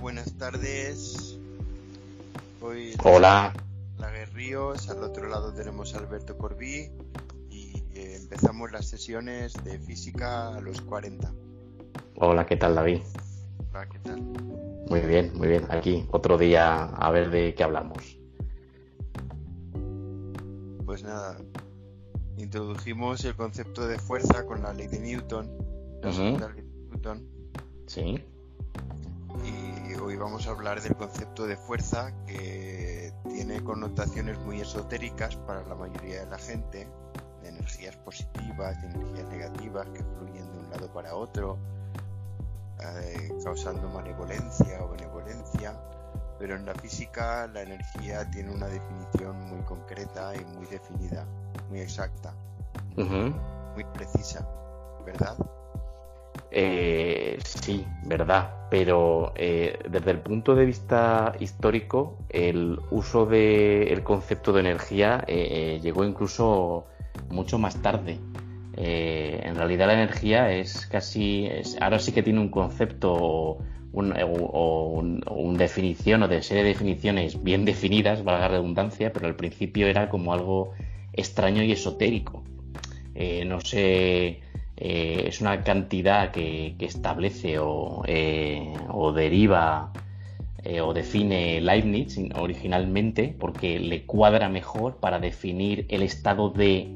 buenas tardes. Hoy Hola. La Ríos, al otro lado tenemos a Alberto Corbí y eh, empezamos las sesiones de física a los 40. Hola, ¿qué tal David? Hola, ¿qué tal? Muy bien, muy bien. Aquí otro día a ver de qué hablamos. Pues nada, introdujimos el concepto de fuerza con la ley de Newton. La segunda ley de Newton. Sí hoy vamos a hablar del concepto de fuerza que tiene connotaciones muy esotéricas para la mayoría de la gente, de energías positivas, de energías negativas que fluyen de un lado para otro, eh, causando malevolencia o benevolencia, pero en la física la energía tiene una definición muy concreta y muy definida, muy exacta, muy precisa, ¿verdad? Eh, sí, verdad, pero eh, desde el punto de vista histórico, el uso del concepto de energía eh, llegó incluso mucho más tarde. en realidad la energía es casi, ahora sí que tiene un concepto o una definición o de serie de definiciones bien definidas, valga la redundancia, pero al principio era como algo extraño y esotérico. no sé eh, es una cantidad que, establece o, eh, deriva eh, o define Leibniz originalmente porque le cuadra mejor para definir el estado de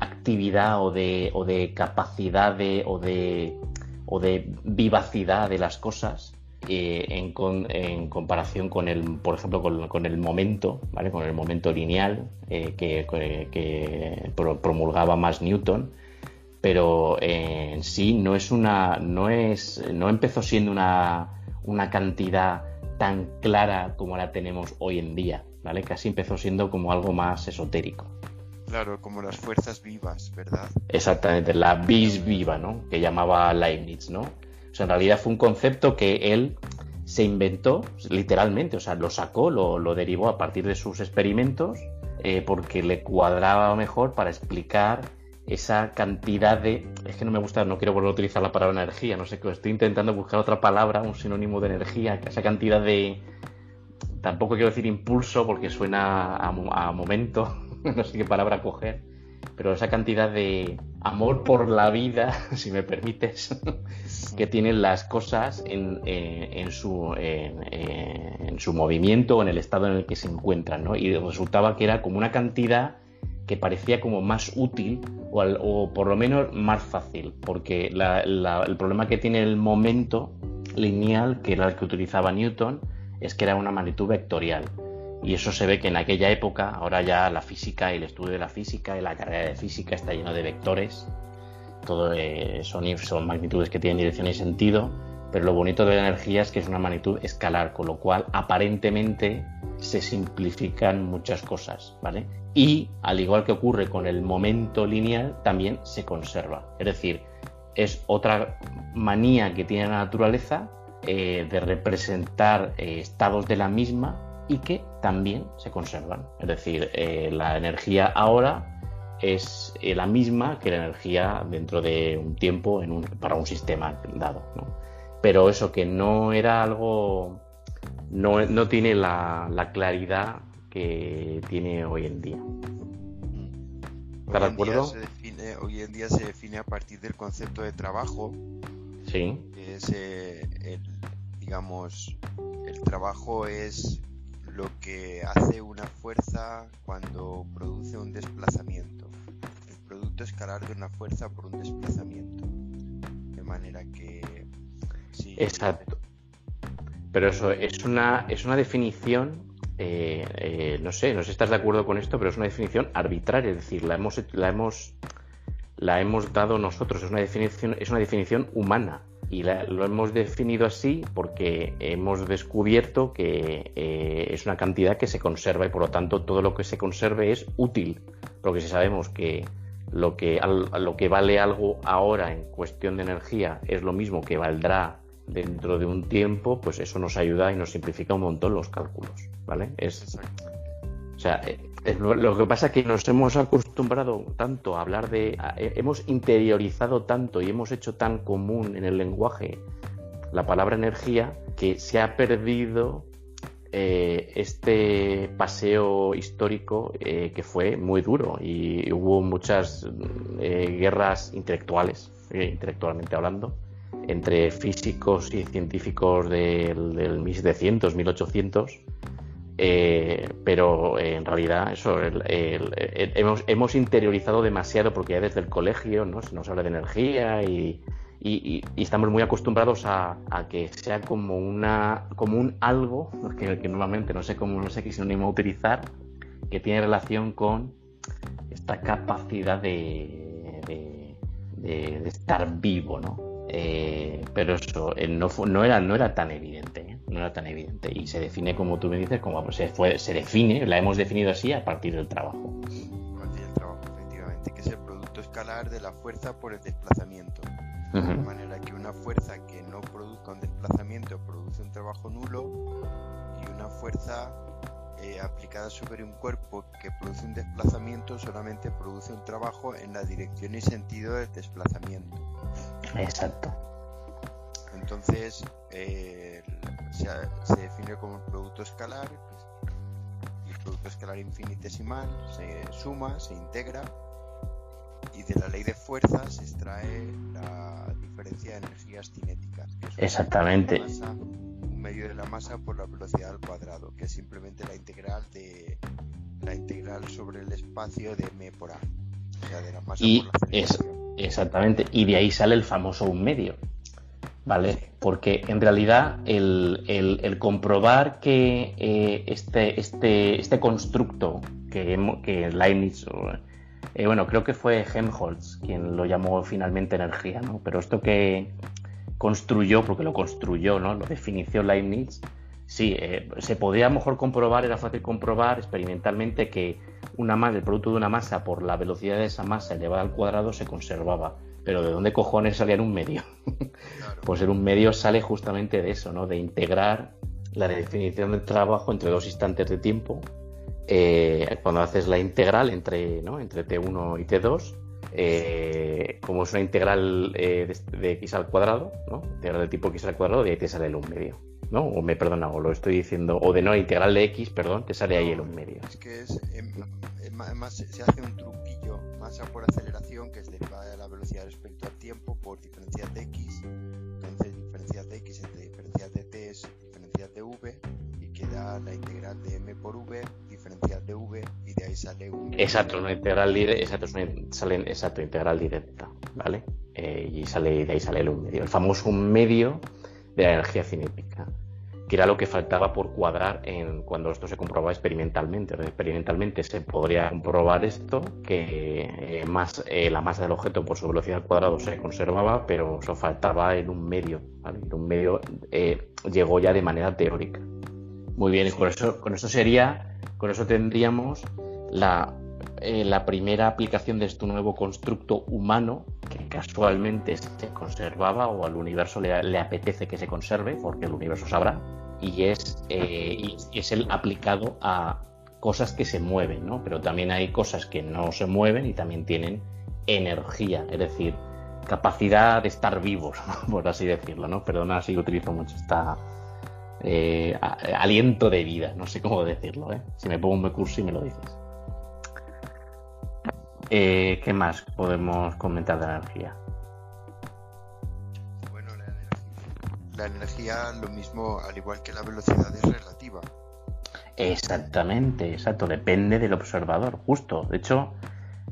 actividad o de, o de capacidad o, de, o de vivacidad de las cosas en, comparación con el, por ejemplo, con, el momento, ¿vale? Con el momento lineal que, promulgaba más Newton pero eh, en sí no es una, no es, no empezó siendo una, una cantidad tan clara como la tenemos hoy en día, ¿vale? Casi empezó siendo como algo más esotérico. Claro, como las fuerzas vivas, ¿verdad? Exactamente, la vis viva, ¿no? Que llamaba Leibniz, ¿no? O sea, en realidad fue un concepto que él se inventó literalmente, o sea, lo sacó, lo, lo derivó a partir de sus experimentos, eh, porque le cuadraba mejor para explicar esa cantidad de. Es que no me gusta, no quiero volver a utilizar la palabra energía, no sé qué, estoy intentando buscar otra palabra, un sinónimo de energía, esa cantidad de. Tampoco quiero decir impulso porque suena a, momento, no sé qué palabra coger, pero esa cantidad de amor por la vida, si me permites, que tienen las cosas en, eh, su, en su movimiento en el estado en el que se encuentran, ¿no? Y resultaba que era como una cantidad que parecía como más útil o, por lo menos más fácil, porque el problema que tiene el momento lineal, que era el que utilizaba Newton, es que era una magnitud vectorial. Y eso se ve que en aquella época, ahora ya la física, el estudio de la física y la carrera de física está lleno de vectores, todo eh, son, son magnitudes que tienen dirección y sentido, pero lo bonito de la energía es que es una magnitud escalar, con lo cual aparentemente se simplifican muchas cosas, ¿vale? Y al igual que ocurre con el momento lineal, también se conserva. Es decir, es otra manía que tiene la naturaleza eh, de representar eh, estados de la misma y que también se conservan. Es decir, eh, la energía ahora es la misma que la energía dentro de un tiempo para un sistema dado. Pero eso que no era algo no, tiene la, claridad que tiene hoy en día. ¿Estás de acuerdo? hoy en día se define a partir del concepto de trabajo. Sí. Que es, eh, el, digamos, el trabajo es lo que hace una fuerza cuando produce un desplazamiento. El producto escalar de una fuerza por un desplazamiento. De manera que... Exacto. Pero eso es una, es una definición, eh, eh, no sé, no sé si estás de acuerdo con esto, pero es una definición arbitraria, es decir, la hemos, la hemos, la hemos dado nosotros, es una definición, es una definición humana. Y lo hemos definido así porque hemos descubierto que eh, es una cantidad que se conserva y por lo tanto todo lo que se conserve es útil. Porque si sabemos que lo que, lo que vale algo ahora en cuestión de energía es lo mismo que valdrá dentro de un tiempo, pues eso nos ayuda y nos simplifica un montón los cálculos, ¿vale? Es, o sea, eh, lo, que pasa es que nos hemos acostumbrado tanto a hablar de, eh, hemos interiorizado tanto y hemos hecho tan común en el lenguaje la palabra energía que se ha perdido eh, este paseo histórico que fue muy duro y hubo muchas eh, guerras intelectuales, intelectualmente hablando, entre físicos y científicos del, del 1700, 1800. pero en realidad eso hemos, interiorizado demasiado porque ya desde el colegio ¿no? se nos habla de energía y, estamos muy acostumbrados a, que sea como una como un algo que, normalmente no sé cómo no sé qué sinónimo utilizar que tiene relación con esta capacidad de, de, estar vivo no eh, pero eso eh, no, no era no era tan evidente ¿eh? no era tan evidente y se define como tú me dices como se fue se define la hemos definido así a partir del trabajo a partir del trabajo efectivamente que es el producto escalar de la fuerza por el desplazamiento de manera que una fuerza que no produzca un desplazamiento produce un trabajo nulo y una fuerza eh, aplicada sobre un cuerpo que produce un desplazamiento solamente produce un trabajo en la dirección y sentido del desplazamiento. Exacto. Entonces eh, se, define como un producto escalar y el producto escalar infinitesimal se suma, se integra y de la ley de fuerzas se extrae la diferencia de energías cinéticas. Exactamente. un medio de la masa por la velocidad al cuadrado, que es simplemente la integral de la integral sobre el espacio de m por a. O sea, de la masa y es, exactamente. Y de ahí sale el famoso un medio. ¿Vale? Porque en realidad el, el, comprobar que eh, este, este, este constructo que, que Leibniz eh, bueno, creo que fue Helmholtz quien lo llamó finalmente energía, ¿no? Pero esto que construyó, porque lo construyó, ¿no? Lo definió Leibniz, sí, eh, se podía a lo mejor comprobar, era fácil comprobar experimentalmente que una masa, el producto de una masa por la velocidad de esa masa elevada al cuadrado se conservaba. Pero ¿de dónde cojones salía en un medio? pues en un medio sale justamente de eso, ¿no? De integrar la definición del trabajo entre dos instantes de tiempo eh, cuando haces la integral entre, ¿no? entre T1 y T2, eh, como es una integral eh, de, x al cuadrado, ¿no? integral de tipo x al cuadrado, de ahí te sale el 1 medio. ¿No? O me perdona, o lo estoy diciendo, o de no integral de x, perdón, te sale ahí el 1 medio. Es que es, más, se hace un truquillo, masa por aceleración, que es derivada de la velocidad respecto al tiempo por diferencial de x, entonces diferencial de x entre diferencial de t es diferencial de v, y queda la integral de m por v diferencial de v y de ahí sale un... Exacto, una integral directa, exacto, sale, exacto, integral directa, ¿vale? Eh, y sale, de ahí sale el un medio, el famoso un medio de la energía cinética, que era lo que faltaba por cuadrar en cuando esto se comprobaba experimentalmente. Experimentalmente se podría comprobar esto, que eh, más, eh, la masa del objeto por su velocidad al cuadrado se conservaba, pero eso faltaba en un medio, ¿vale? un medio llegó ya de manera teórica. Muy bien, y con eso, con eso sería con eso tendríamos eh, la, primera aplicación de este nuevo constructo humano que casualmente se conservaba o al universo le, apetece que se conserve, porque el universo sabrá, y es, eh, es el aplicado a cosas que se mueven, ¿no? Pero también hay cosas que no se mueven y también tienen energía, es decir, capacidad de estar vivos, por así decirlo, ¿no? Perdona si utilizo mucho esta, eh, aliento de vida, no sé cómo decirlo, ¿eh? si me pongo un curso y me lo dices. Eh, ¿Qué más podemos comentar de la energía? La energía, lo mismo, al igual que la velocidad, es relativa. Exactamente, exacto, depende del observador, justo. De hecho,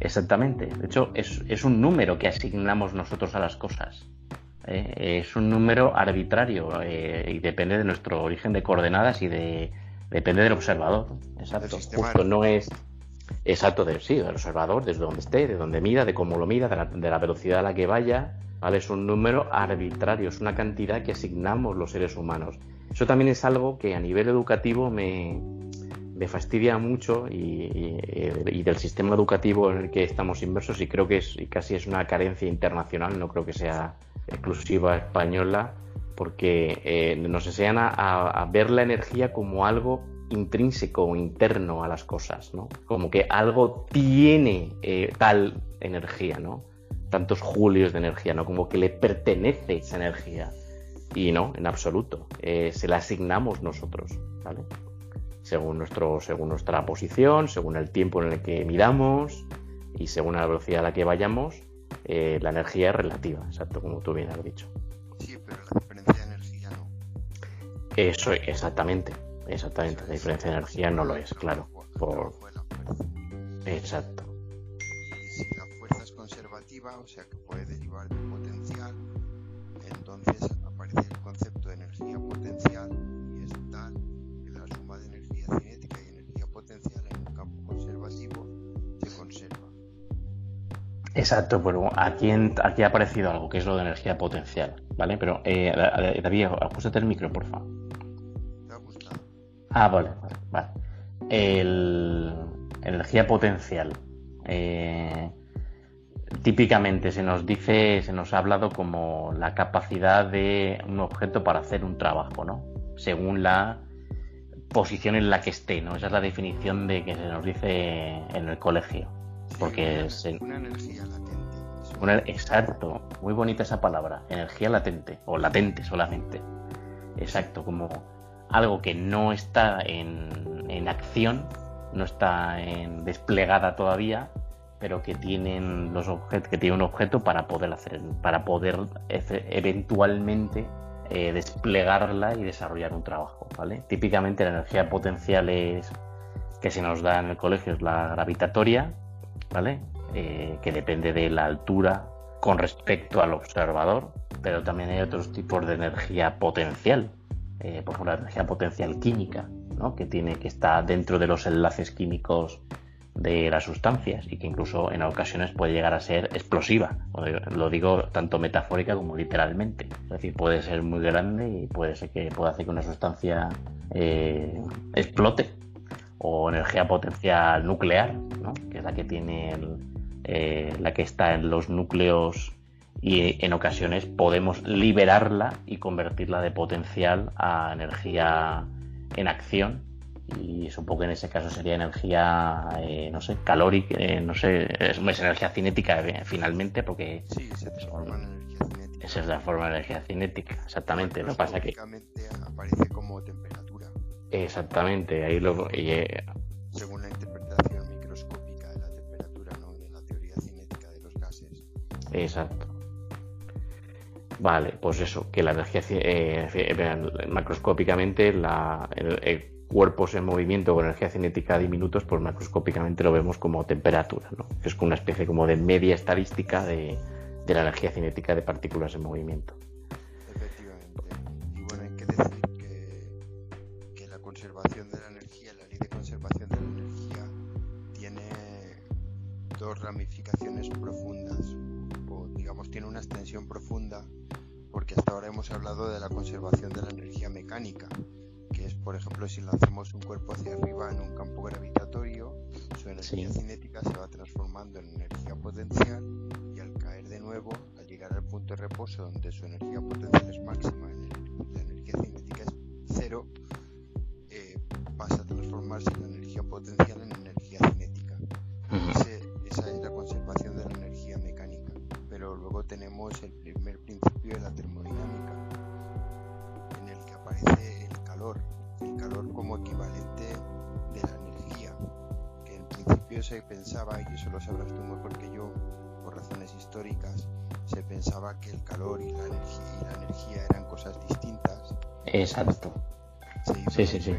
exactamente, de hecho, es, es un número que asignamos nosotros a las cosas. Eh, es un número arbitrario eh, y depende de nuestro origen de coordenadas y de depende del observador. Exacto. Justo no es exacto de sí, del observador, desde donde esté, de donde mida, de cómo lo mida, de la, velocidad a la que vaya. Es un número arbitrario, es una cantidad que asignamos los seres humanos. Eso también es algo que a nivel educativo me, fastidia mucho y, y, del sistema educativo en el que estamos inmersos y creo que es casi es una carencia internacional, no creo que sea exclusiva española, porque eh, nos enseñan a, ver la energía como algo intrínseco, interno a las cosas, ¿no? Como que algo tiene eh, tal energía, ¿no? Tantos julios de energía, ¿no? Como que le pertenece esa energía. Y no, en absoluto. Eh, se la asignamos nosotros, ¿vale? Según, nuestro, según nuestra posición, según el tiempo en el que miramos y según la velocidad a la que vayamos, eh, la energía es relativa, exacto, como tú bien has dicho. Sí, pero la diferencia de energía no. Eso, exactamente, exactamente. La diferencia de energía no lo es, claro. Por... Exacto. Conservativa, o sea que puede derivar del potencial, entonces aparece el concepto de energía potencial y es tal que la suma de energía cinética y energía potencial en un campo conservativo se conserva. Exacto, pero aquí, aquí ha aparecido algo que es lo de energía potencial, ¿vale? Pero eh, David, ajustate el micro, por favor. ¿Te ha gustado? Ah, vale, vale, vale. El, energía potencial. Eh, típicamente se nos dice, se nos ha hablado como la capacidad de un objeto para hacer un trabajo, ¿no? Según la posición en la que esté, ¿no? Esa es la definición de que se nos dice en el colegio. porque una, es una energía latente. exacto, muy bonita esa palabra, energía latente o latente solamente. Exacto, como algo que no está en, en acción, no está en desplegada todavía, pero que tienen los objetos, que tiene un objeto para poder hacer, para poder eventualmente eh, desplegarla y desarrollar un trabajo, ¿vale? Típicamente la energía potencial es que se nos da en el colegio es la gravitatoria, ¿vale? Eh, que depende de la altura con respecto al observador, pero también hay otros tipos de energía potencial, eh, por ejemplo la energía potencial química, que tiene que estar dentro de los enlaces químicos de las sustancias y que incluso en ocasiones puede llegar a ser explosiva. Lo digo tanto metafórica como literalmente. Es decir, puede ser muy grande y puede ser que pueda hacer que una sustancia eh, explote. O energía potencial nuclear, que es la que tiene eh, la que está en los núcleos y en ocasiones podemos liberarla y convertirla de potencial a energía en acción y supongo que en ese caso sería energía, eh, no sé, calórica, eh, no sé, es, energía cinética eh, finalmente porque... Sí, se transforma en energía cinética. Esa es la forma de energía cinética, exactamente. Lo pasa que... aparece como temperatura. Exactamente, ahí lo... Según la interpretación microscópica de la temperatura, ¿no? De la teoría cinética de los gases. Exacto. Vale, pues eso, que la energía eh, macroscópicamente la, el, cuerpos en movimiento con energía cinética diminutos, pues macroscópicamente lo vemos como temperatura, ¿no? es una especie como de media estadística de, la energía cinética de partículas en movimiento. Efectivamente. Y bueno, hay que decir que, que la conservación de la energía, la ley de conservación de la energía, tiene dos ramificaciones profundas, o digamos tiene una extensión profunda porque hasta ahora hemos hablado de la conservación de la energía mecánica, por ejemplo, si lanzamos un cuerpo hacia arriba en un campo gravitatorio, su energía cinética se va transformando en energía potencial y al caer de nuevo, al llegar al punto de reposo donde su energía potencial es máxima, la energía cinética es cero, eh, pasa a transformarse la energía potencial en energía cinética. esa es la conservación de la energía mecánica. Pero luego tenemos el primer principio de la termodinámica, se pensaba, y eso lo sabrás tú mejor que yo, por razones históricas, se pensaba que el calor y la energía, y la energía eran cosas distintas. Exacto. Hizo sí, sí,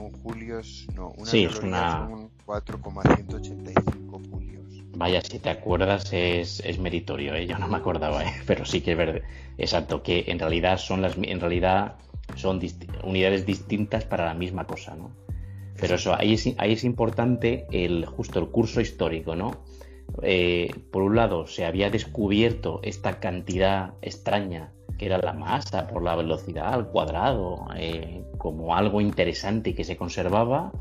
un julios, no, una sí, caloría es una... son 4,185 julios. Vaya, si te acuerdas es, es meritorio, ¿eh? yo no me acordaba, ¿eh? pero sí que es verdad, exacto, que en realidad son las, en realidad son unidades distintas para la misma cosa, ¿no? Pero eso, ahí es, ahí es importante el, justo el curso histórico, ¿no? Eh, por un lado, se había descubierto esta cantidad extraña que era la masa por la velocidad al cuadrado, eh, como algo interesante que se conservaba.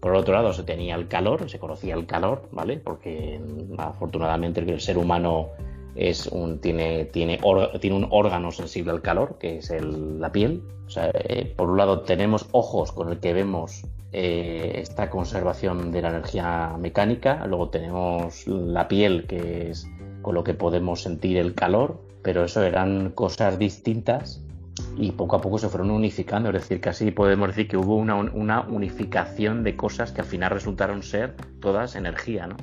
Por otro lado, se tenía el calor, se conocía el calor, ¿vale? Porque afortunadamente el ser humano es un, tiene, tiene, tiene un órgano sensible al calor, que es la piel. O sea, eh, por un lado tenemos ojos con el que vemos eh, esta conservación de la energía mecánica, luego tenemos la piel, que es con lo que podemos sentir el calor, pero eso eran cosas distintas y poco a poco se fueron unificando, es decir, casi podemos decir que hubo una, una unificación de cosas que al final resultaron ser todas energía, ¿no?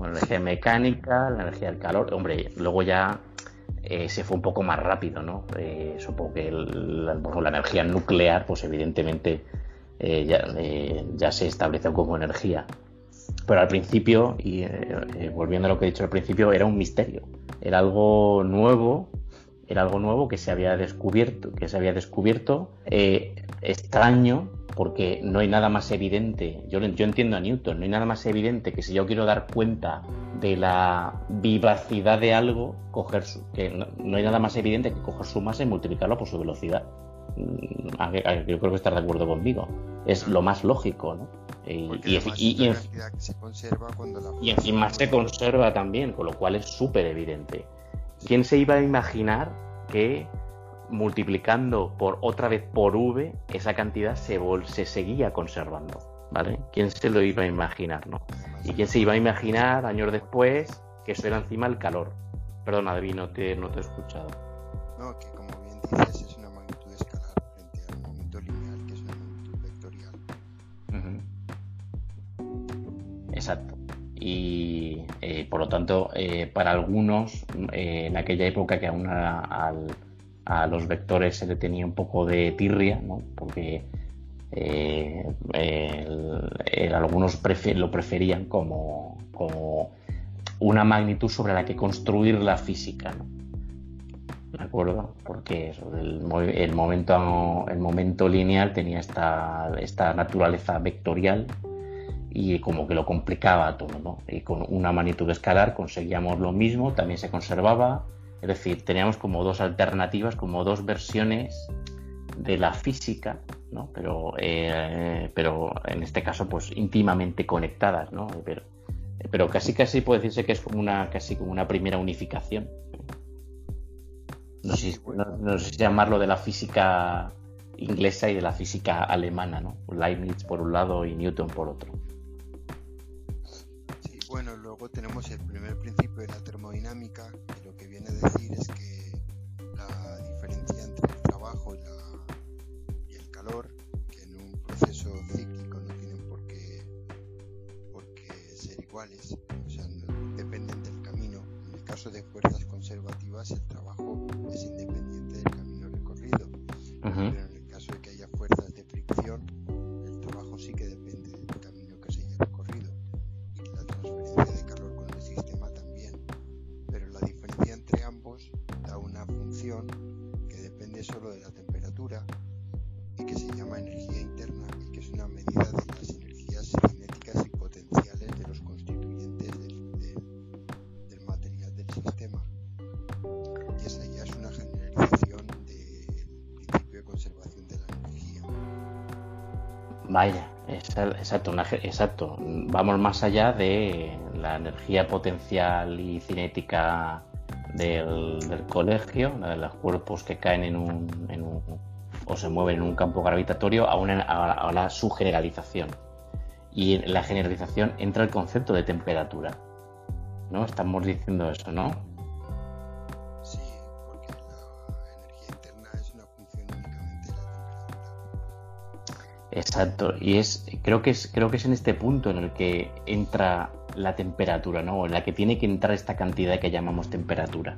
la energía mecánica, la energía del calor. Hombre, luego ya eh, se fue un poco más rápido, ¿no? Eh, supongo que la, energía nuclear, pues evidentemente eh, ya, ya, se estableció como energía. Pero al principio, y volviendo a lo que he dicho al principio, era un misterio. Era algo nuevo, era algo nuevo que se había descubierto, que se había descubierto extraño, porque no hay nada más evidente, yo, yo entiendo a Newton, no hay nada más evidente que si yo quiero dar cuenta de la vivacidad de algo, coger su, que no, hay nada más evidente que coger su masa y multiplicarlo por su velocidad. Mm, yo creo que estás de acuerdo conmigo. Es lo más lógico, ¿no? Y, y, encima se conserva también, con lo cual es súper evidente. ¿Quién se iba a imaginar que multiplicando por otra vez por v, esa cantidad se, se seguía conservando. ¿Vale? ¿Quién se lo iba a imaginar, no? ¿Y quién se iba a imaginar años después que eso era encima el calor? Perdona, David, no te, no te he escuchado. No, que como bien dices, Y eh, por lo tanto, eh, para algunos, eh, en aquella época que aún a los vectores se le tenía un poco de tirria, porque algunos lo preferían como, como, una magnitud sobre la que construir la física. ¿De acuerdo? Porque el, momento, el momento lineal tenía esta, esta naturaleza vectorial y como que lo complicaba todo, ¿no? Y con una magnitud escalar conseguíamos lo mismo, también se conservaba, es decir, teníamos como dos alternativas, como dos versiones de la física, ¿no? Pero, eh, pero en este caso, pues íntimamente conectadas, ¿no? Pero, pero casi casi puede decirse que es como una casi como una primera unificación. No sé, no sé si llamarlo de la física inglesa y de la física alemana, ¿no? Leibniz por un lado y Newton por otro. Luego tenemos el primer principio de la termodinámica, viene a decir es que la diferencia entre el trabajo y, el calor, que en un proceso cíclico no tienen por qué, por qué ser iguales, o sea, no dependen del camino. En el caso de fuerzas conservativas, el trabajo es independiente del camino recorrido. Pero en exacto, exacto. Vamos más allá de la energía potencial y cinética del, colegio, de los cuerpos que caen en un, o se mueven en un campo gravitatorio, a, una, a, la, su generalización. Y en la generalización entra el concepto de temperatura. ¿No? Estamos diciendo eso, ¿no? Exacto, y es creo que es creo que es en este punto en el que entra la temperatura, ¿no? En la que tiene que entrar esta cantidad que llamamos temperatura.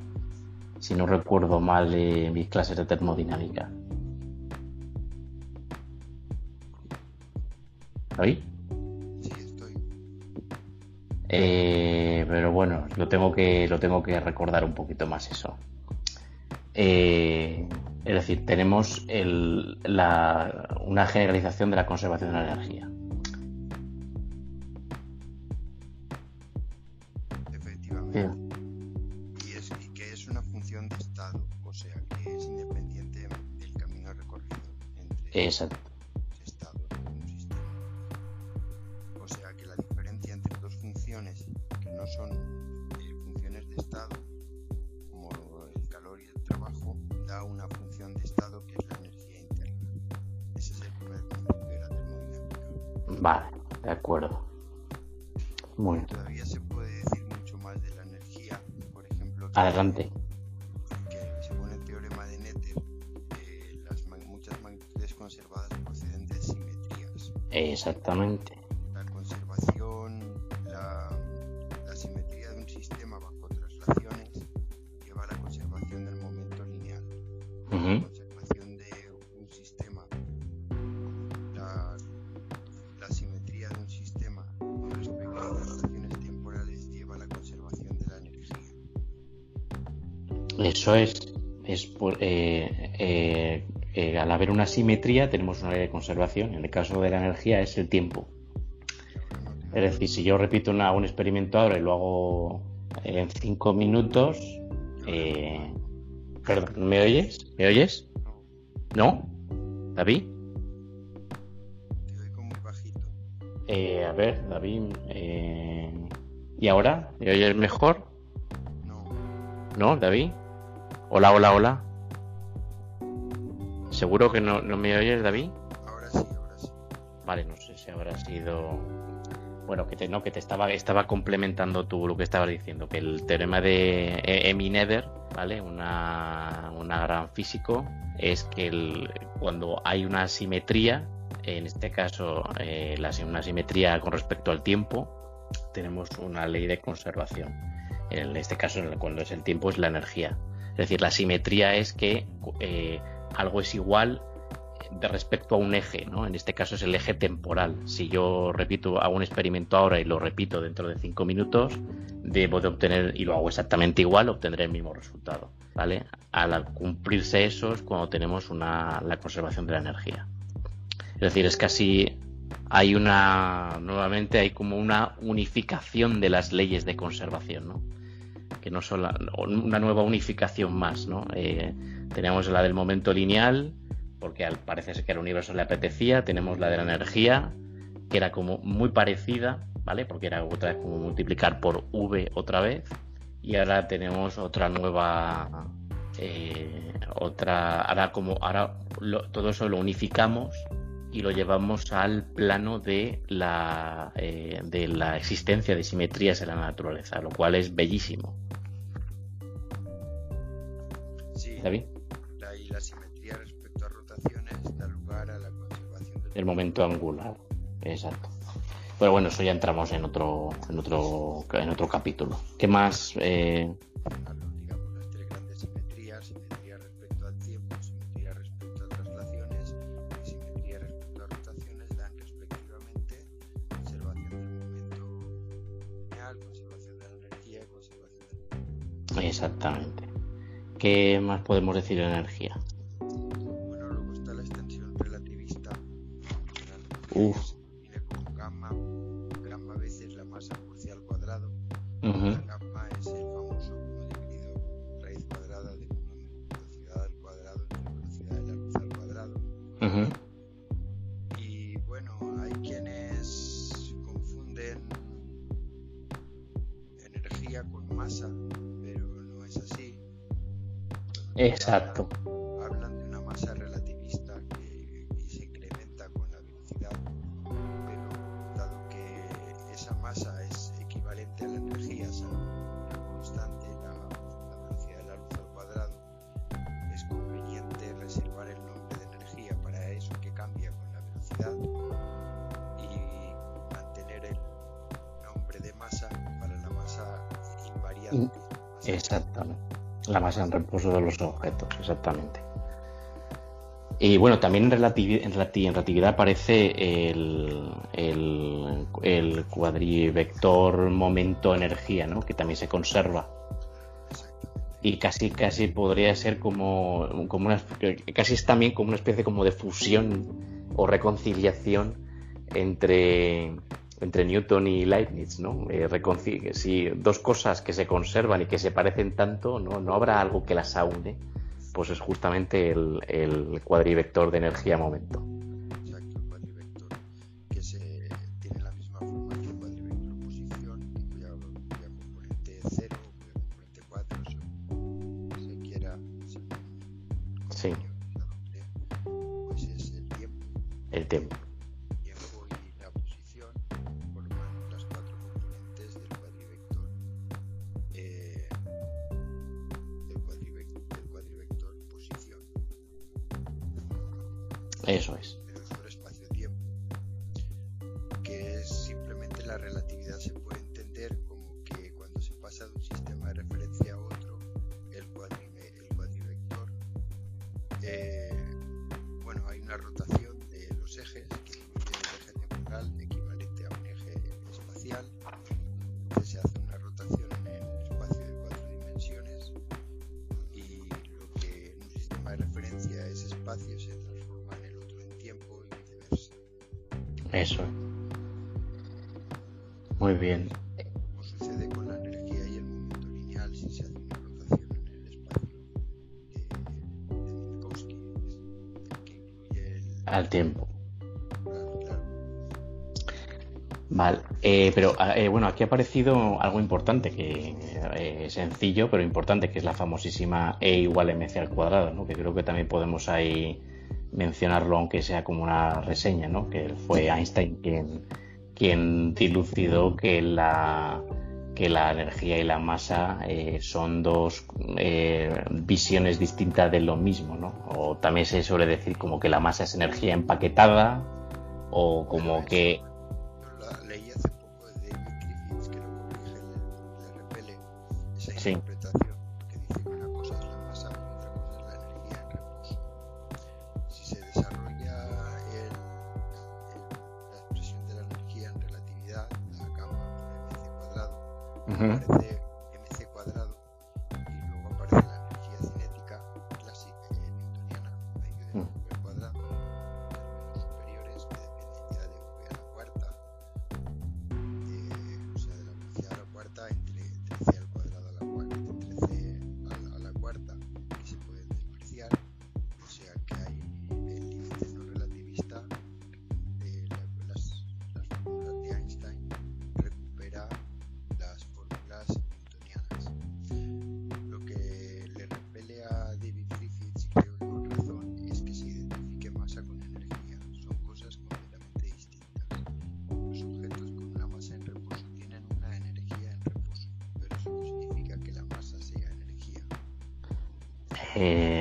Si no recuerdo mal mis clases de termodinámica. ¿Ahí? Sí, estoy. Eh, pero bueno, lo tengo que lo tengo que recordar un poquito más eso. Eh, Es decir, tenemos una generalización de la conservación de la energía. Efectivamente. Y, es, que es una función de estado, o sea, que es independiente del camino recorrido entre Exacto. Adelante. que según el teorema de Noether, eh, las ma- muchas magnitudes conservadas proceden de simetrías. Exactamente. Simetría tenemos una ley de conservación. En el caso de la energía es el tiempo. Es decir, si yo repito una- un experimento ahora y lo hago en cinco minutos, eh, perdón, ¿me oyes? ¿Me oyes? no, ¿No? ¿David? te oigo muy bajito. Eh, a ver, David. eh, ¿Y ahora? ¿Me oyes mejor? No, ¿No, David? Hola, hola, hola. ¿Seguro que no, no me oyes, David? ahora sí, ahora sí. Vale, no sé si habrá sido. Bueno, que te, no, que te estaba, estaba complementando tú lo que estabas diciendo, que el teorema de E- Emmy Nether, ¿vale? Una, una gran físico, es que el- cuando hay una simetría, en este caso eh, la, una simetría con respecto al tiempo, tenemos una ley de conservación. En este caso, cuando es el tiempo, es la energía. Es decir, la simetría es que eh, algo es igual de respecto a un eje, ¿no? En este caso es el eje temporal. Si yo repito, hago un experimento ahora y lo repito dentro de cinco minutos, debo de obtener, y lo hago exactamente igual, obtendré el mismo resultado, ¿vale? Al cumplirse eso es cuando tenemos una, la conservación de la energía. Es decir, es casi hay una, nuevamente hay como una unificación de las leyes de conservación, ¿no? Que no son una nueva unificación más, ¿no? Eh, tenemos la del momento lineal, porque al parece ser que al universo le apetecía, tenemos la de la energía, que era como muy parecida, ¿vale? Porque era otra vez como multiplicar por V otra vez, y ahora tenemos otra nueva, eh, otra, ahora como, ahora lo- todo eso lo unificamos y lo llevamos al plano de la, eh, de la existencia de simetrías en la naturaleza, lo cual es bellísimo. Sí, David, la, y la simetría respecto a rotaciones da lugar a la conservación del el momento angular, exacto. Pero bueno, eso ya entramos en otro, en otro, en otro capítulo. ¿Qué más? Eh, exactamente. ¿Qué más podemos decir de energía? Bueno, luego está la extensión relativista. Uf. Exacto. Reposo de los objetos, exactamente. Y bueno, también en, relativi- en relati- en relatividad aparece el, el, cuadrivector momento-energía, ¿no? Que también se conserva. Y casi casi podría ser como, como una, casi es también como una especie como de fusión o reconciliación entre entre Newton y Leibniz, ¿no? Eh, si dos cosas que se conservan y que se parecen tanto, ¿no? No habrá algo que las aúne, pues es justamente el, el cuadrivector de energía-momento. Pero ah, eh, bueno, aquí ha aparecido algo importante, que eh, sencillo, pero importante, que es la famosísima E igual mc al cuadrado, ¿no? que creo que también podemos ahí mencionarlo, aunque sea como una reseña, ¿no? que fue Einstein quien, quien dilucidó que la, que la energía y la masa son dos visiones distintas de lo mismo, ¿no? O también se suele decir como que la masa es energía empaquetada, o como que interpretación que dice que una cosa es la masa y otra cosa es la energía en reposo. Si se desarrolla el, la expresión de la energía en relatividad, la cama por mc cuadrado, aparece mc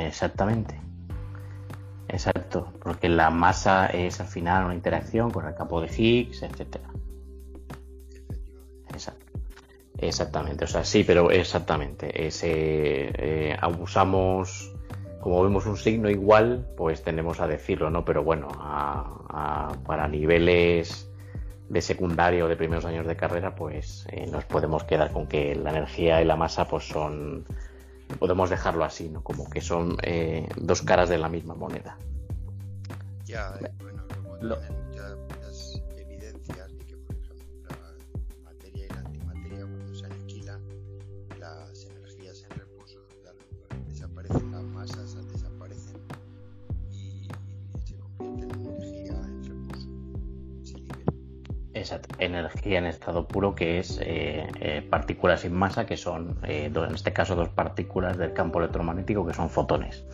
exactamente. Exacto, porque la masa es al final una interacción con el campo de Higgs, etcétera. Exactamente, o sea, sí, pero exactamente. Ese, eh, abusamos, como vemos un signo igual, pues tendemos a decirlo, ¿no? Pero bueno, para niveles de secundario o de primeros años de carrera, pues eh, nos podemos quedar con que la energía y la masa pues son podemos dejarlo así, ¿no? Como que son eh, dos caras de la misma moneda. Ya, eh, bueno, luego Exacto, energía en estado puro que es eh, eh, partículas sin masa, que son eh, en este caso dos partículas del campo electromagnético que son fotones.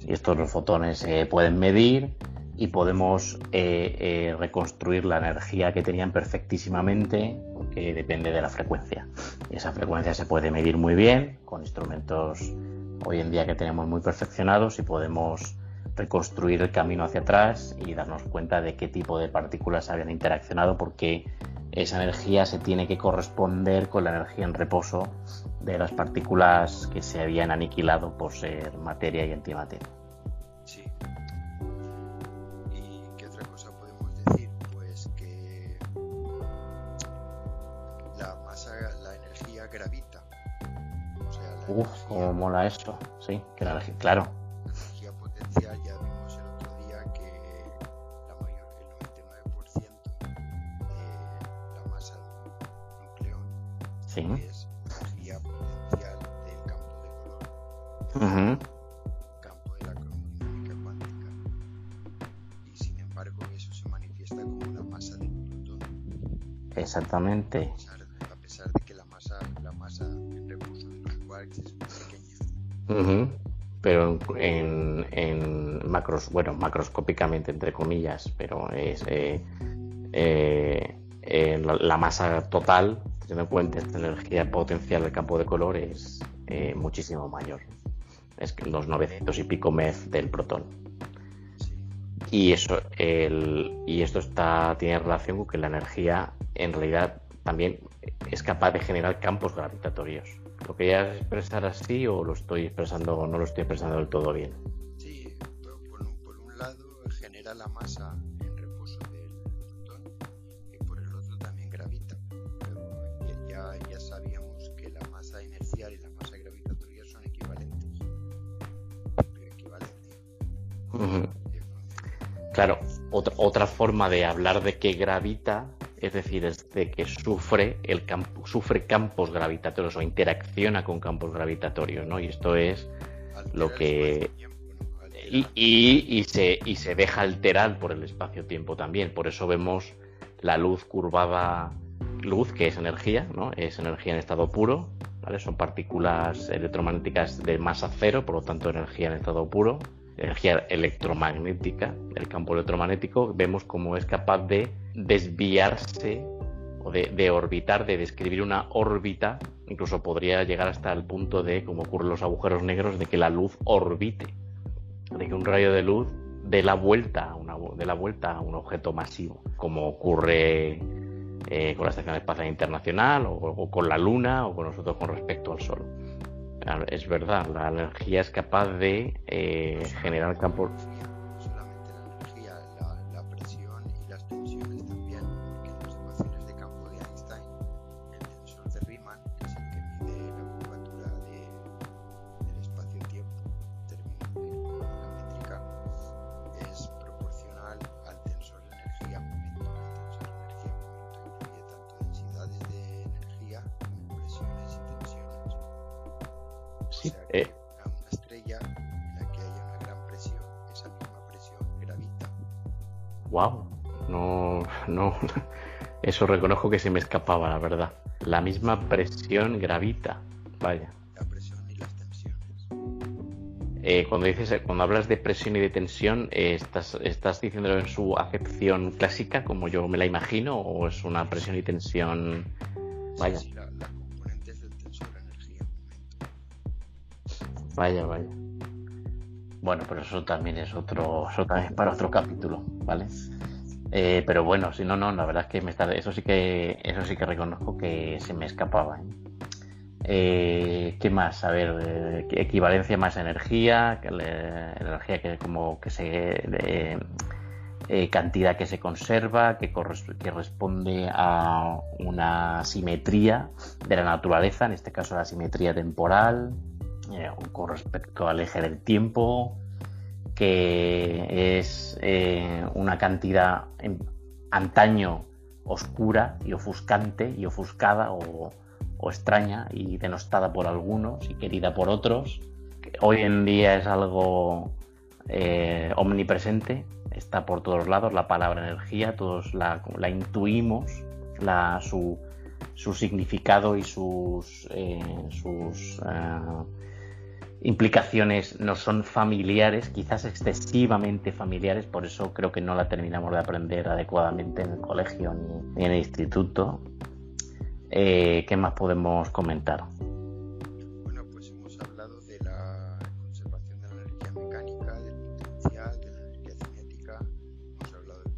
Y estos los fotones se pueden medir y podemos reconstruir la energía que tenían perfectísimamente, que depende de la frecuencia. Y esa frecuencia se puede medir muy bien con instrumentos hoy en día que tenemos muy perfeccionados y podemos reconstruir el camino hacia atrás y darnos cuenta de qué tipo de partículas habían interaccionado porque esa energía se tiene que corresponder con la energía en reposo de las partículas que se habían aniquilado por ser materia y antimateria. Sí. ¿Y qué otra cosa podemos decir? Pues que la masa, la energía gravita. O sea, la Uf, cómo mola eso, sí, que la, claro. Exactamente. a pesar, de que la masa, la masa reposo de los quarks es muy pequeña. Pero en, en macros, bueno, macroscópicamente entre comillas, pero es eh, eh, eh, la, la masa total, teniendo en cuenta esta energía potencial del campo de color, es eh, muchísimo mayor. Es que los 900 y pico MEF del protón. Y eso, el, y esto está, tiene relación con que la energía en realidad también es capaz de generar campos gravitatorios. ¿Lo querías expresar así o lo estoy expresando o no lo estoy expresando del todo bien? Sí, por, por un, por un lado genera la masa en reposo del protón y por el otro también gravita. Pero ya, ya, sabíamos que la masa inercial y la masa gravitatoria son equivalentes. Equivalencia. Ujú. Claro, otra, otra forma de hablar de que gravita, es decir, es de que sufre el campo, sufre campos gravitatorios o interacciona con campos gravitatorios, ¿no? Y esto es lo que y, y- y se, y se deja alterar por el espacio-tiempo también. Por eso vemos la luz curvada, luz que es energía, ¿no? Es energía en estado puro, ¿vale? Son partículas electromagnéticas de masa cero, por lo tanto energía en estado puro, energía electromagnética, el campo electromagnético, vemos cómo es capaz de desviarse o de, de orbitar, de describir una órbita, incluso podría llegar hasta el punto de, como ocurren los agujeros negros, de que la luz orbite de que un rayo de luz dé la vuelta a, una, dé la vuelta a un objeto masivo, como ocurre eh, con la Estación Espacial Internacional o, con la Luna o con nosotros con respecto al Sol. Es verdad, la energía es capaz de eh, generar campos. Wow, no, no, eso reconozco que se me escapaba, la verdad. La misma presión gravita, vaya. La presión y las tensiones. Eh, cuando dices, cuando hablas de presión y de tensión, eh, ¿estás, ¿estás diciéndolo en su acepción clásica, como yo me la imagino, o es una presión y tensión? Vaya, Sí, sí, la- las componentes del tensor de energía-momento. vaya, vaya. Bueno, pero eso también es otro, eso también es para otro capítulo, ¿vale? Eh, pero bueno, si no, no, la verdad es que me está, eso sí que, eso sí que reconozco que se me escapaba. ¿eh? Eh, ¿Qué más? A ver, eh, ¿qué equivalencia más energía, energía que como que se cantidad que se conserva, que, que responde a una simetría de la naturaleza, en este caso la simetría temporal, eh, con respecto al eje del tiempo, que es eh, una cantidad antaño oscura y ofuscante y ofuscada o, extraña y denostada por algunos y querida por otros. hoy en día es algo eh, omnipresente, está por todos lados la palabra energía, todos la, la intuimos, la, su, su significado y sus, sus implicaciones no son familiares, quizás excesivamente familiares, por eso creo que no la terminamos de aprender adecuadamente en el colegio ni, ni en el instituto. Eh, ¿Qué más podemos comentar? Bueno, pues hemos hablado de la conservación de la energía mecánica, del potencial, de la energía cinética, hemos hablado de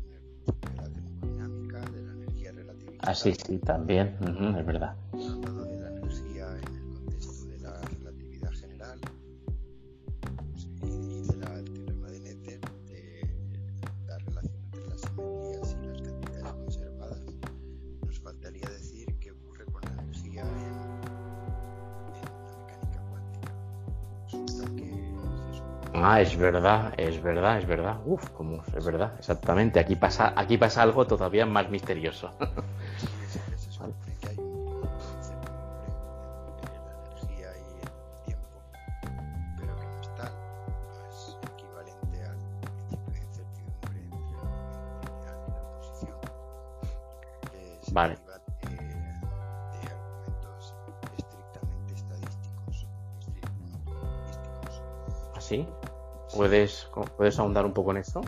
la termodinámica, de la energía relativista. Ah, sí, sí, también, es verdad. Ah, es verdad, es verdad, es verdad. Uf, como es verdad, exactamente. Aquí pasa, aquí pasa algo todavía más misterioso. ¿Puedes, ¿Puedes ahondar un poco en esto?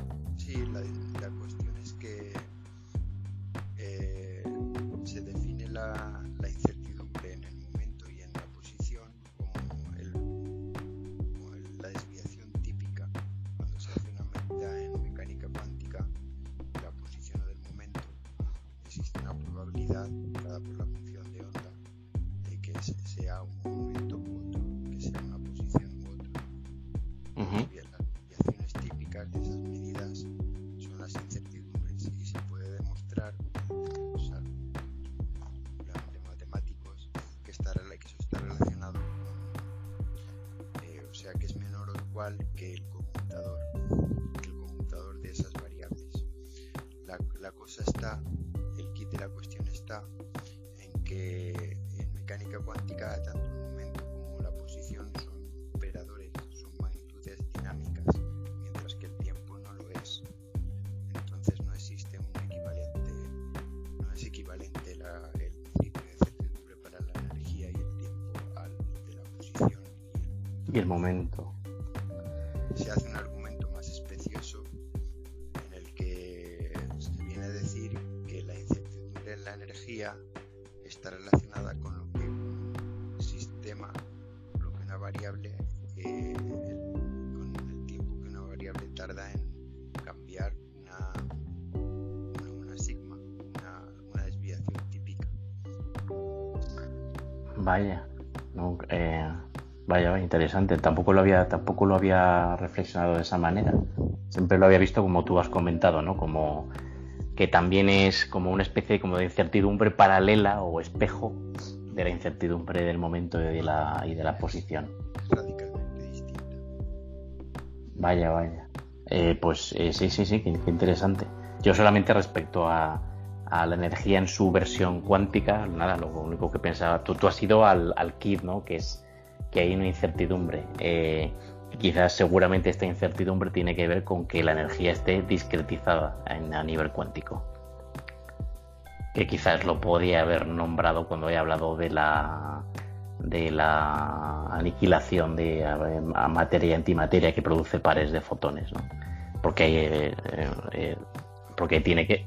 Que el conmutador, el conmutador de esas variables. La, la cosa está el kit de la cuestión está en que en mecánica cuántica tanto el momento como la posición son operadores, son magnitudes dinámicas, mientras que el tiempo no lo es. Entonces no existe un equivalente, no es equivalente la, el principio de incertidumbre para la energía y el tiempo al de la posición el, y el momento. Eh, vaya, interesante. Tampoco lo había, tampoco lo había reflexionado de esa manera. Siempre lo había visto como tú has comentado, ¿no? Como que también es como una especie como de incertidumbre paralela o espejo de la incertidumbre del momento y de la, y de la posición. Radicalmente distinta. Vaya, vaya. Eh, pues eh, sí, sí, sí, qué, qué, interesante. Yo solamente respecto a, a, la energía en su versión cuántica, nada, lo único que pensaba, tú, tú has ido al, al kit, ¿no? Que es que hay una incertidumbre. Eh, quizás seguramente esta incertidumbre tiene que ver con que la energía esté discretizada a nivel cuántico. Que quizás lo podría haber nombrado cuando he hablado de la de la aniquilación de a, materia y antimateria que produce pares de fotones, ¿no? Porque eh, eh, porque tiene que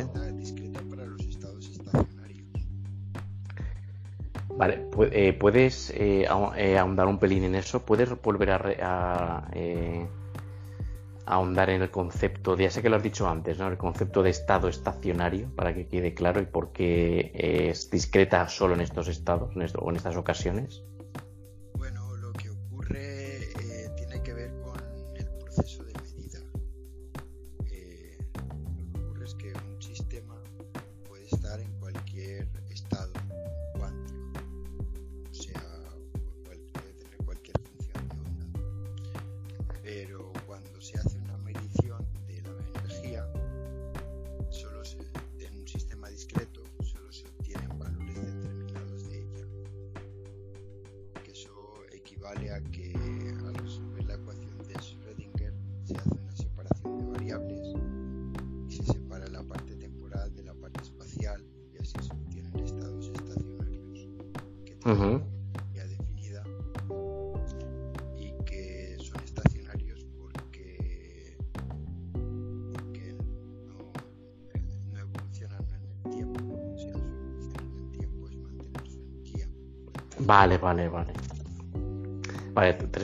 Exacto. Discreta, para los estados estacionarios. Vale, ¿puedes eh, ahondar un pelín en eso? ¿Puedes volver a, a eh, ahondar en el concepto, de, ya sé que lo has dicho antes, ¿no? el concepto de estado estacionario, para que quede claro y por qué es discreta solo en estos estados en esto, o en estas ocasiones.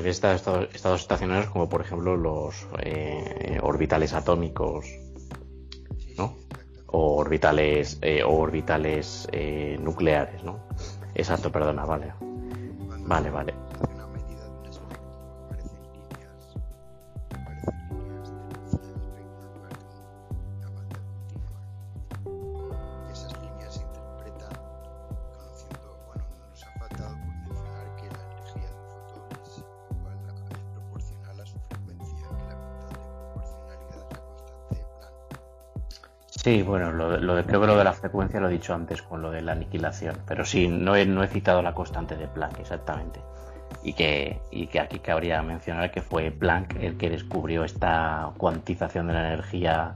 Refieres a estados, estacionarios como por ejemplo los eh, orbitales atómicos, ¿no? O orbitales, eh, orbitales eh, nucleares, ¿no? Exacto, perdona, vale. Vale, vale. Sí, bueno, lo, de, creo que lo de la frecuencia lo he dicho antes con lo de la aniquilación, pero sí, no he, no he citado la constante de Planck exactamente. Y que, y que aquí cabría mencionar que fue Planck el que descubrió esta cuantización de la energía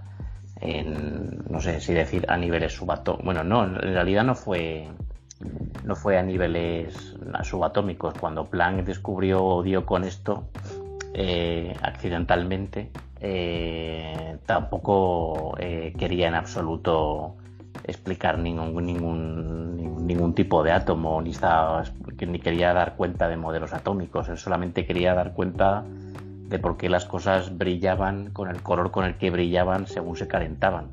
en, no sé si decir a niveles subatómicos. Bueno, no, en realidad no fue, no fue a niveles subatómicos. Cuando Planck descubrió o dio con esto eh, accidentalmente, eh, tampoco eh, quería en absoluto explicar ningún, ningún, ningún tipo de átomo, ni, ni quería dar cuenta de modelos atómicos, solamente quería dar cuenta de por qué las cosas brillaban con el color con el que brillaban según se calentaban,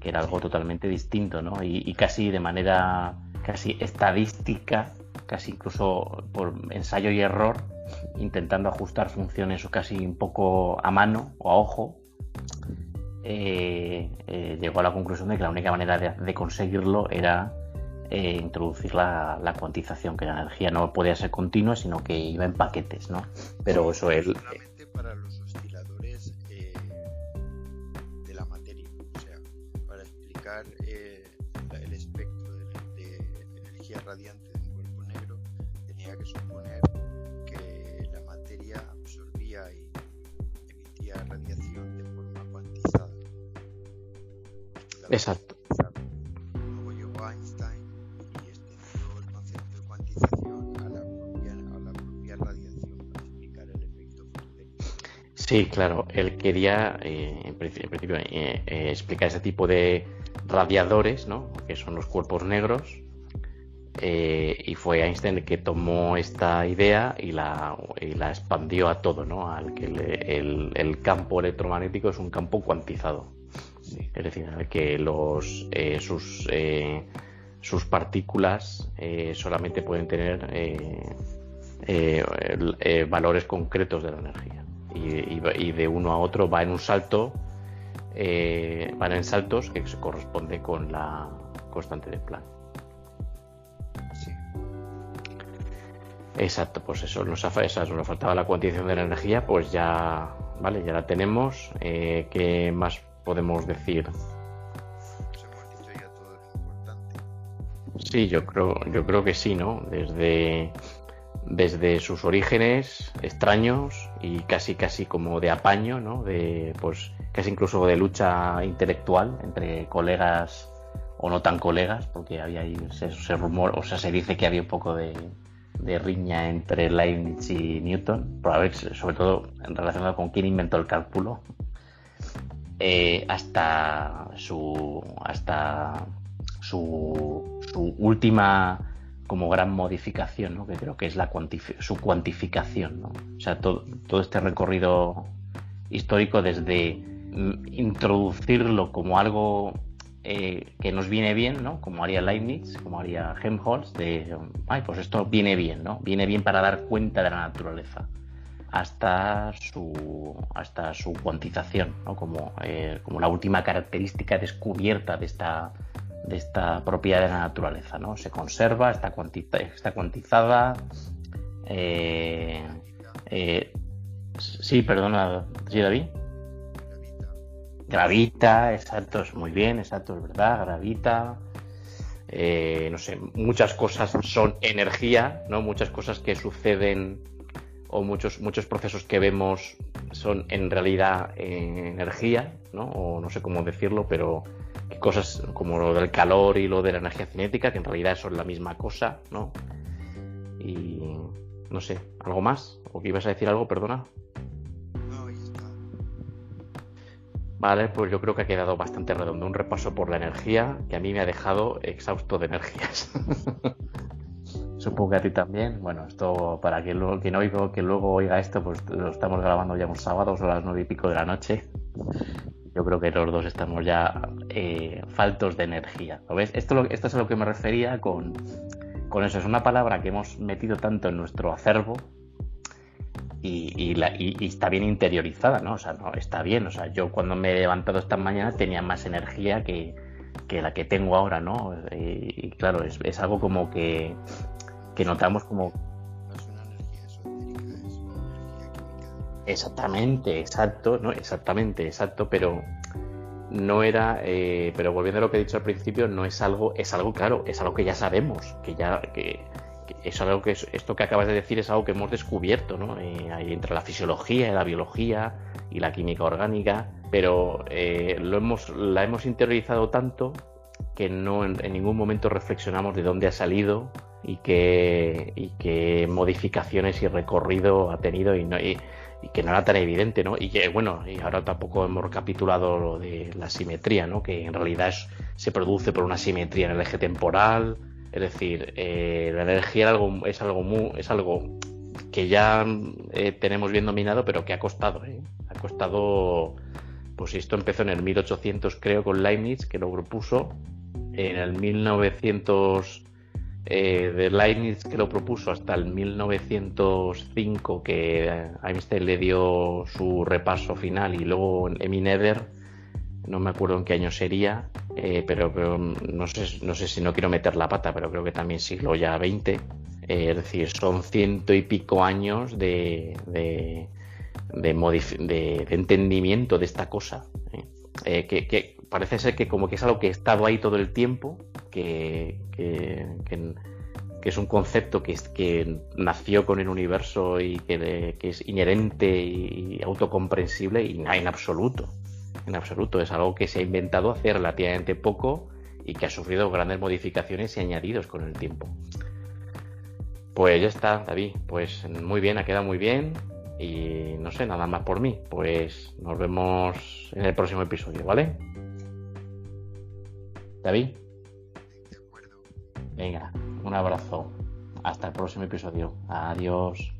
que era algo totalmente distinto, ¿no? Y, casi de manera casi estadística, casi incluso por ensayo y error, intentando ajustar funciones o casi un poco a mano o a ojo, eh, eh, llegó a la conclusión de que la única manera de, conseguirlo era eh, introducir la, cuantización, que la energía no podía ser continua, sino que iba en paquetes, ¿no? Pero eso es... Exacto. Luego llegó Einstein y extendió el concepto de cuantización a la propia, a la propia radiación para explicar el efecto fototécnico. Sí, claro, él quería eh, en principio eh, eh, explicar ese tipo de radiadores, ¿no? que son los cuerpos negros, eh, y fue Einstein el que tomó esta idea y la, y la expandió a todo, ¿no? Al que el, el, campo electromagnético es un campo cuantizado. Es decir, que los, eh, sus, eh, sus partículas eh, solamente pueden tener valores concretos de la energía. Y, de uno a otro va en un salto, van en saltos que se corresponde con la constante de Planck. Exacto, pues eso nos, eso, nos faltaba la cuantización de la energía, pues ya, vale, ya la tenemos. ¿Qué más podemos decir. Sí, yo creo, yo creo que sí, ¿no? Desde, desde sus orígenes extraños y casi casi como de apaño, ¿no? De, pues casi incluso de lucha intelectual entre colegas o no tan colegas, porque había ahí se, rumor, o sea, se dice que había un poco de, de riña entre Leibniz y Newton, sobre todo relacionado con quién inventó el cálculo, eh, hasta su hasta su, su, última como gran modificación, ¿no? que creo que es la su cuantificación, ¿no? o sea, todo, todo este recorrido histórico desde mm, introducirlo como algo eh, que nos viene bien, ¿no? Como haría Leibniz, como haría Helmholtz, de, ay, pues esto viene bien, ¿no? Viene bien para dar cuenta de la naturaleza hasta su, hasta su cuantización, como, eh, como la última característica descubierta de esta, de esta propiedad de la naturaleza. ¿no? Se conserva, está, está cuantizada. Eh, eh, sí, perdona, ¿sí, David? Gravita, exacto, es muy bien, exacto, es verdad, gravita. no sé, muchas cosas son energía, ¿no? Muchas cosas que suceden o muchos, muchos procesos que vemos son en realidad eh, energía, ¿no? o no sé cómo decirlo, pero cosas como lo del calor y lo de la energía cinética, que en realidad son la misma cosa, ¿no? Y no sé, ¿algo más? ¿O que ibas a decir algo, perdona? No, ya está. Vale, pues yo creo que ha quedado bastante redondo. Un repaso por la energía que a mí me ha dejado exhausto de energías. Supongo que a ti también. Bueno, esto para que luego, quien, oiga, que luego oiga esto, pues lo estamos grabando ya un sábado, son las nueve y pico de la noche. Yo creo que los dos estamos ya eh, faltos de energía. ¿Lo ves? Esto, esto es a lo que me refería con, con eso. Es una palabra que hemos metido tanto en nuestro acervo y, está bien interiorizada, ¿no? O sea, no, está bien. O sea, yo cuando me he levantado esta mañana tenía más energía que, que la que tengo ahora, ¿no? Y, claro, es, algo como que, que notamos como... Exactamente, exacto, ¿no? Exactamente, exacto, pero no era, eh, pero volviendo a lo que he dicho al principio, no es algo, es algo claro, es algo que ya sabemos, que ya, que, es algo que esto que acabas de decir es algo que hemos descubierto, ¿no? Eh, ahí entre la fisiología la biología y la química orgánica, pero eh, lo hemos, la hemos interiorizado tanto que no en, ningún momento reflexionamos de dónde ha salido y qué, y qué modificaciones y recorrido ha tenido y, no, y, que no era tan evidente, ¿no? Y que, bueno, y ahora tampoco hemos recapitulado lo de la simetría, ¿no? Que en realidad se produce por una simetría en el eje temporal, es decir, eh, la energía es algo, es algo, muy, es algo que ya eh, tenemos bien dominado, pero que ha costado, ¿eh? Ha costado, pues esto empezó en el 1800 creo con Leibniz, que lo propuso, en el 1900 eh, de Leibniz que lo propuso hasta el 1905 que Einstein le dio su repaso final y luego Emineder no me acuerdo en qué año sería eh, pero, no, sé, no sé si no quiero meter la pata pero creo que también siglo ya 20 eh, es decir son ciento y pico años de, de, de, entendimiento de esta cosa que, que, parece ser que como que es algo que ha estado ahí todo el tiempo, que, que, es un concepto que, que nació con el universo y que, es inherente y autocomprensible y en absoluto. En absoluto, es algo que se ha inventado hace relativamente poco y que ha sufrido grandes modificaciones y añadidos con el tiempo. Pues ya está, David. Pues muy bien, ha quedado muy bien. Y no sé, nada más por mí. Pues nos vemos en el próximo episodio, ¿vale? David. De acuerdo. Venga, un abrazo. Hasta el próximo episodio. Adiós.